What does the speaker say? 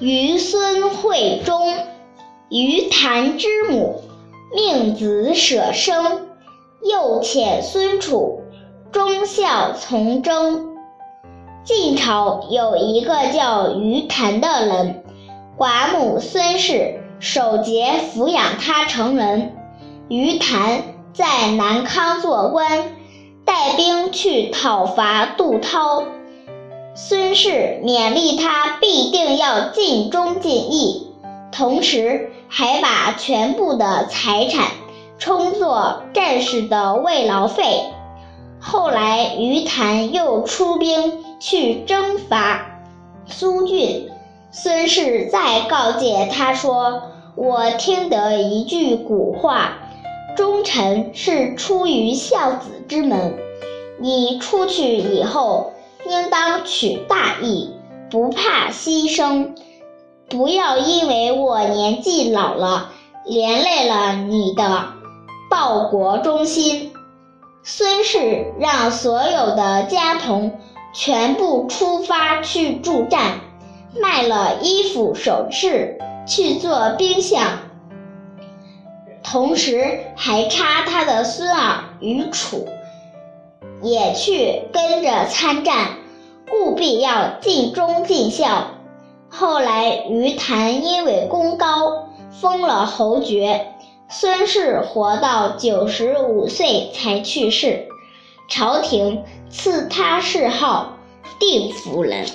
于孙惠忠，于谭之母，命子舍生，又遣孙楚忠孝从征。晋朝有一个叫于谭的人，寡母孙氏守节抚养他成人。于谭在南康做官，带兵去讨伐杜涛。孙氏勉励他必定要尽忠尽义，同时还把全部的财产充作战士的慰劳费。后来于谭又出兵去征伐苏峻，孙氏再告诫他说：“我听得一句古话，忠臣是出于孝子之门。你出去以后。”应当取大义，不怕牺牲，不要因为我年纪老了，连累了你的报国忠心。孙氏让所有的家童全部出发去助战，卖了衣服首饰去做兵相，同时还差他的孙儿于楚。也去跟着参战，务必要尽忠尽孝。后来于谭因为功高，封了侯爵。孙氏活到九十五岁才去世，朝廷赐他谥号定福人。